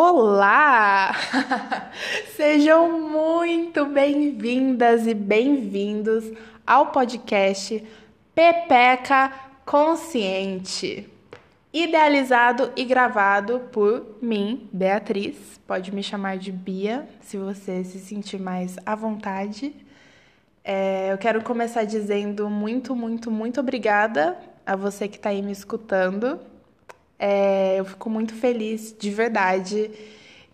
Olá! Sejam muito bem-vindas e bem-vindos ao podcast Pepeca Consciente, idealizado e gravado por mim, Beatriz. Pode me chamar de Bia, se você se sentir mais à vontade. É, eu quero começar dizendo muito, muito, muito obrigada a você que está aí me escutando. É, eu fico muito feliz, de verdade,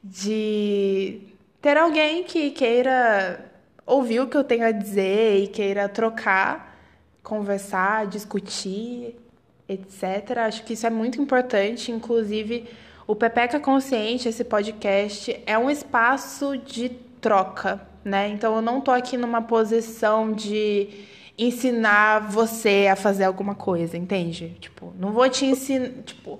de ter alguém que queira ouvir o que eu tenho a dizer e queira trocar, conversar, discutir, etc. Acho que isso é muito importante. Inclusive, o Pepeca Consciente, esse podcast, é um espaço de troca, né? Então, eu não tô aqui numa posição de ensinar você a fazer alguma coisa, entende? Tipo, não vou te ensinar, tipo,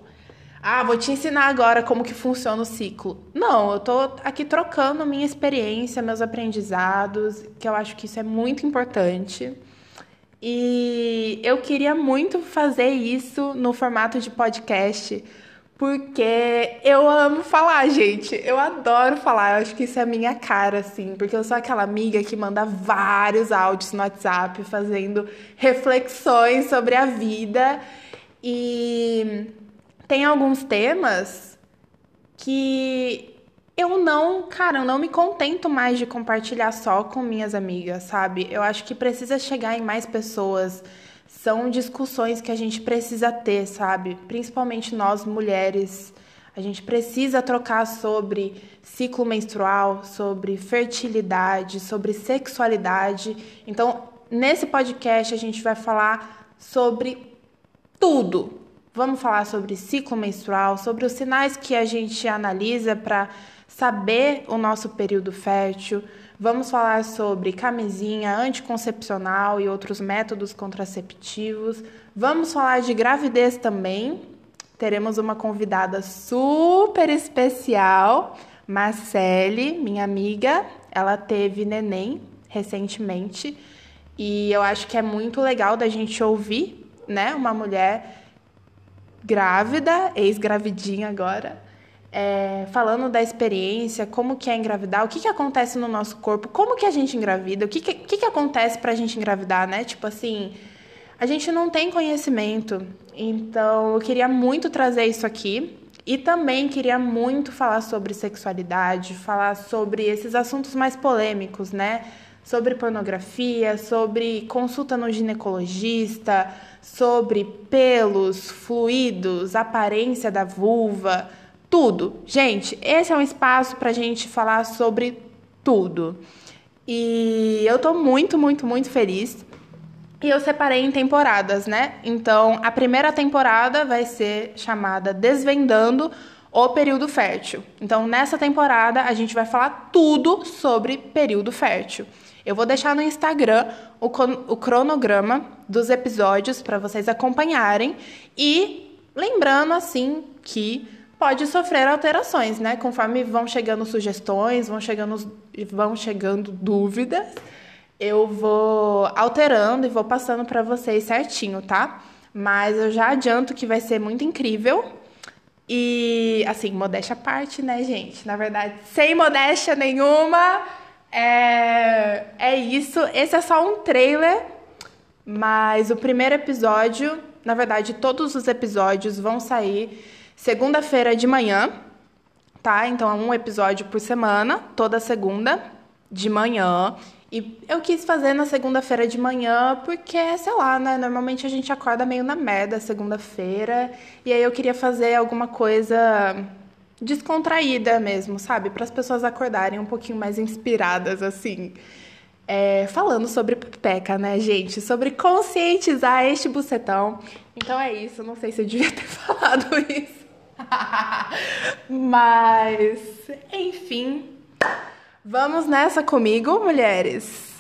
ah, vou te ensinar agora como que funciona o ciclo. Não, eu tô aqui trocando minha experiência, meus aprendizados, que eu acho que isso é muito importante. E eu queria muito fazer isso no formato de podcast, porque eu amo falar, gente. Eu adoro falar. Eu acho que isso é a minha cara, assim. Porque eu sou aquela amiga que manda vários áudios no WhatsApp fazendo reflexões sobre a vida. E tem alguns temas que eu não, cara, eu não me contento mais de compartilhar só com minhas amigas, sabe? Eu acho que precisa chegar em mais pessoas. São discussões que a gente precisa ter, sabe? Principalmente nós mulheres. A gente precisa trocar sobre ciclo menstrual, sobre fertilidade, sobre sexualidade. Então, nesse podcast a gente vai falar sobre tudo, Vamos falar sobre ciclo menstrual, sobre os sinais que a gente analisa para saber o nosso período fértil. Vamos falar sobre camisinha anticoncepcional e outros métodos contraceptivos. Vamos falar de gravidez também. Teremos uma convidada super especial, Marcele, minha amiga. Ela teve neném recentemente e eu acho que é muito legal da gente ouvir, né, uma mulher grávida, ex-gravidinha agora, é, falando da experiência, como que é engravidar, o que, que acontece no nosso corpo, como que a gente engravida, o que, que, que, que acontece pra gente engravidar, né? Tipo assim, a gente não tem conhecimento. Então, eu queria muito trazer isso aqui. E também queria muito falar sobre sexualidade, falar sobre esses assuntos mais polêmicos, né? Sobre pornografia, sobre consulta no ginecologista, sobre pelos, fluidos, aparência da vulva, tudo. Gente, esse é um espaço para a gente falar sobre tudo. E eu tô muito, muito, muito feliz. E eu separei em temporadas, né? Então, a primeira temporada vai ser chamada Desvendando o período fértil. Então, nessa temporada, a gente vai falar tudo sobre período fértil. Eu vou deixar no Instagram o, o cronograma dos episódios para vocês acompanharem e lembrando assim que pode sofrer alterações, né? Conforme vão chegando sugestões, vão chegando, vão chegando dúvidas, eu vou alterando e vou passando para vocês certinho, tá? Mas eu já adianto que vai ser muito incrível. E, assim, modéstia à parte, né, gente? Na verdade, sem modéstia nenhuma, é, é isso. Esse é só um trailer, mas o primeiro episódio, na verdade, todos os episódios vão sair segunda-feira de manhã, tá? Então é um episódio por semana, toda segunda de manhã. E eu quis fazer na segunda-feira de manhã porque, sei lá, né? Normalmente a gente acorda meio na merda segunda-feira. E aí eu queria fazer alguma coisa descontraída mesmo, sabe? Para as pessoas acordarem um pouquinho mais inspiradas, assim. É, falando sobre pepeca, né, gente? Sobre conscientizar este bucetão. Então é isso, não sei se eu devia ter falado isso. Mas, enfim. Vamos nessa comigo, mulheres?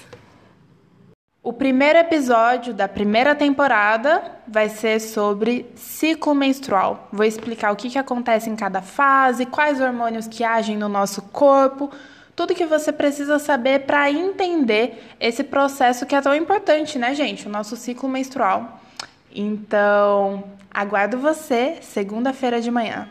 O primeiro episódio da primeira temporada vai ser sobre ciclo menstrual. Vou explicar o que, que acontece em cada fase, quais hormônios que agem no nosso corpo, tudo que você precisa saber para entender esse processo que é tão importante, né, gente? O nosso ciclo menstrual. Então, aguardo você segunda-feira de manhã.